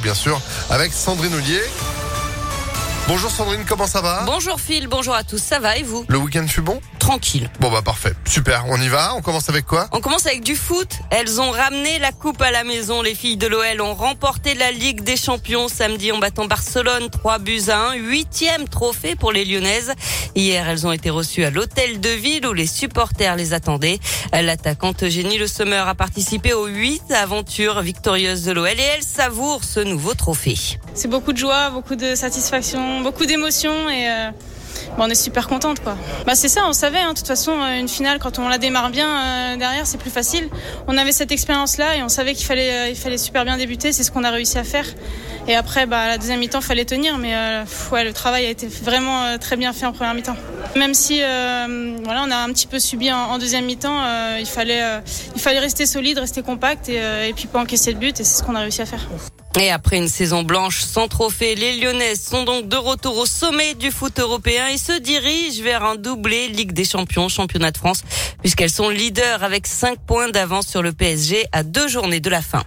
bien sûr, avec Sandrine Ollier. Bonjour Sandrine, comment ça va? Bonjour Phil, bonjour à tous, ça va et vous? Le week-end fut bon? Tranquille. Bon bah parfait, super, on y va, on commence avec quoi? On commence avec du foot. Elles ont ramené la coupe à la maison. Les filles de l'OL ont remporté la Ligue des Champions samedi en battant Barcelone 3 buts à 1. Huitième trophée pour les Lyonnaises. Hier, elles ont été reçues à l'hôtel de ville où les supporters les attendaient. L'attaquante Eugénie Le Sommer a participé aux huit aventures victorieuses de l'OL et elle savoure ce nouveau trophée. C'est beaucoup de joie, beaucoup de satisfaction, beaucoup d'émotions et euh, bon, on est super contente quoi. Bah c'est ça, on savait. Hein, de toute façon, euh, une finale quand on la démarre bien euh, derrière, c'est plus facile. On avait cette expérience là et on savait qu'il fallait, euh, il fallait super bien débuter. C'est ce qu'on a réussi à faire. Et après, bah la deuxième mi-temps, fallait tenir, mais euh, ouais, le travail a été vraiment euh, très bien fait en première mi-temps. Même si euh, voilà, on a un petit peu subi en, deuxième mi-temps, euh, il fallait, euh, il fallait rester solide, rester compact et, euh, et puis pas encaisser de but. Et c'est ce qu'on a réussi à faire. Et après une saison blanche sans trophée, les Lyonnaises sont donc de retour au sommet du foot européen et se dirigent vers un doublé Ligue des Champions, Championnat de France, puisqu'elles sont leaders avec 5 points d'avance sur le PSG à deux journées de la fin.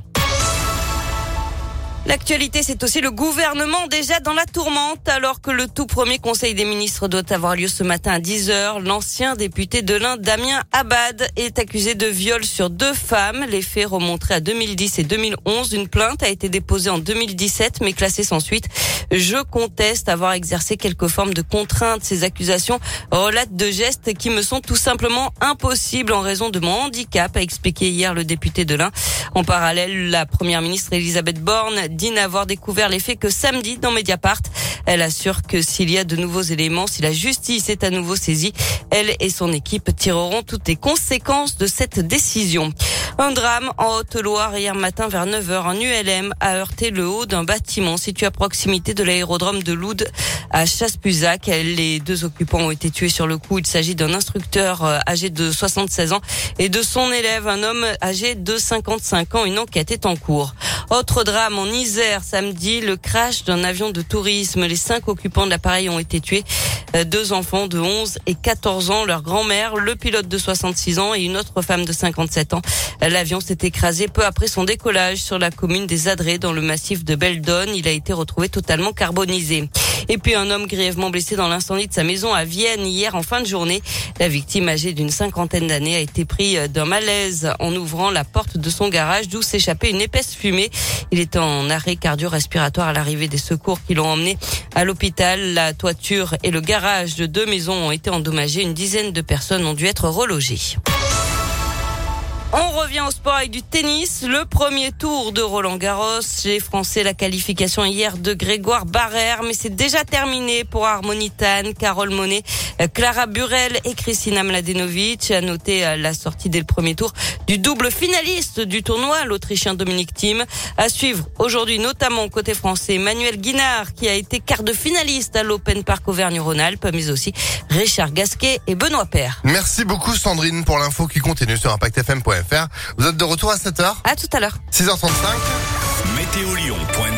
L'actualité, c'est aussi le gouvernement déjà dans la tourmente, alors que le tout premier conseil des ministres doit avoir lieu ce matin à 10h. L'ancien député de l'Inde, Damien Abad, est accusé de viol sur deux femmes. Les faits remonteraient à 2010 et 2011. Une plainte a été déposée en 2017, mais classée sans suite. Je conteste avoir exercé quelque forme de contrainte. Ces accusations relatent de gestes qui me sont tout simplement impossibles en raison de mon handicap, a expliqué hier le député de l'Ain. En parallèle, la première ministre Elisabeth Borne dit n'avoir découvert les faits que samedi dans Mediapart. Elle assure que s'il y a de nouveaux éléments, si la justice est à nouveau saisie, elle et son équipe tireront toutes les conséquences de cette décision. Un drame en Haute-Loire hier matin vers 9h. Un ULM a heurté le haut d'un bâtiment situé à proximité de l'aérodrome de Loud à Chasse-Puzac. Les deux occupants ont été tués sur le coup. Il s'agit d'un instructeur euh, âgé de 76 ans et de son élève, un homme âgé de 55 ans. Une enquête est en cours. Autre drame en Isère samedi, le crash d'un avion de tourisme. Les cinq occupants de l'appareil ont été tués. Euh, Deux enfants de 11 et 14 ans, leur grand-mère, le pilote de 66 ans et une autre femme de 57 ans. L'avion s'est écrasé peu après son décollage sur la commune des Adrets dans le massif de Beldon. Il a été retrouvé totalement carbonisé. Et puis un homme grièvement blessé dans l'incendie de sa maison à Vienne hier en fin de journée. La victime âgée d'une cinquantaine d'années a été pris d'un malaise en ouvrant la porte de son garage d'où s'échappait une épaisse fumée. Il était en arrêt cardio-respiratoire à l'arrivée des secours qui l'ont emmené à l'hôpital. La toiture et le garage de deux maisons ont été endommagés. Une dizaine de personnes ont dû être relogées. On revient au sport avec du tennis. Le premier tour de Roland Garros. Les Français, la qualification hier de Grégoire Barrère, mais c'est déjà terminé pour Harmonitan, Carole Monet, Clara Burel et Kristina Mladenovic. À noter euh, la sortie dès le premier tour du double finaliste du tournoi, l'Autrichien Dominique Thiem. À suivre aujourd'hui, notamment côté français, Manuel Guinard, qui a été quart de finaliste à l'Open Park Auvergne-Rhône-Alpes, mais aussi Richard Gasquet et Benoît Paire. Merci beaucoup Sandrine pour l'info qui continue sur ImpactFM.fr. Vous êtes de retour à 7h À tout à l'heure. 6h35 Météolion.net